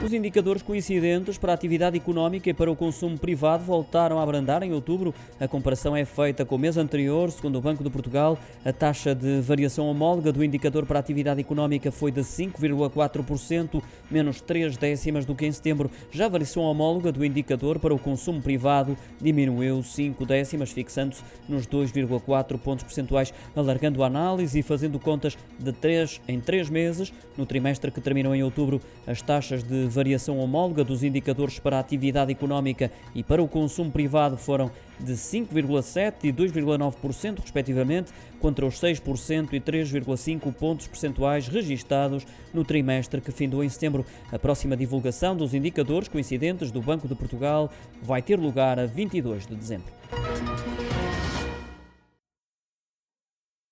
Os indicadores coincidentes para a atividade económica e para o consumo privado voltaram a abrandar em outubro. A comparação é feita com o mês anterior. Segundo o Banco de Portugal, a taxa de variação homóloga do indicador para a atividade económica foi de 5,4%, menos 3 décimas do que em setembro. Já a variação homóloga do indicador para o consumo privado diminuiu 5 décimas, fixando-se nos 2,4 pontos percentuais, alargando a análise e fazendo contas de 3 em 3 meses. No trimestre que terminou em outubro, as taxas de variação homóloga dos indicadores para a atividade económica e para o consumo privado foram de 5,7% e 2,9%, respectivamente, contra os 6% e 3,5% pontos percentuais registados no trimestre que findou em setembro. A próxima divulgação dos indicadores coincidentes do Banco de Portugal vai ter lugar a 22 de dezembro.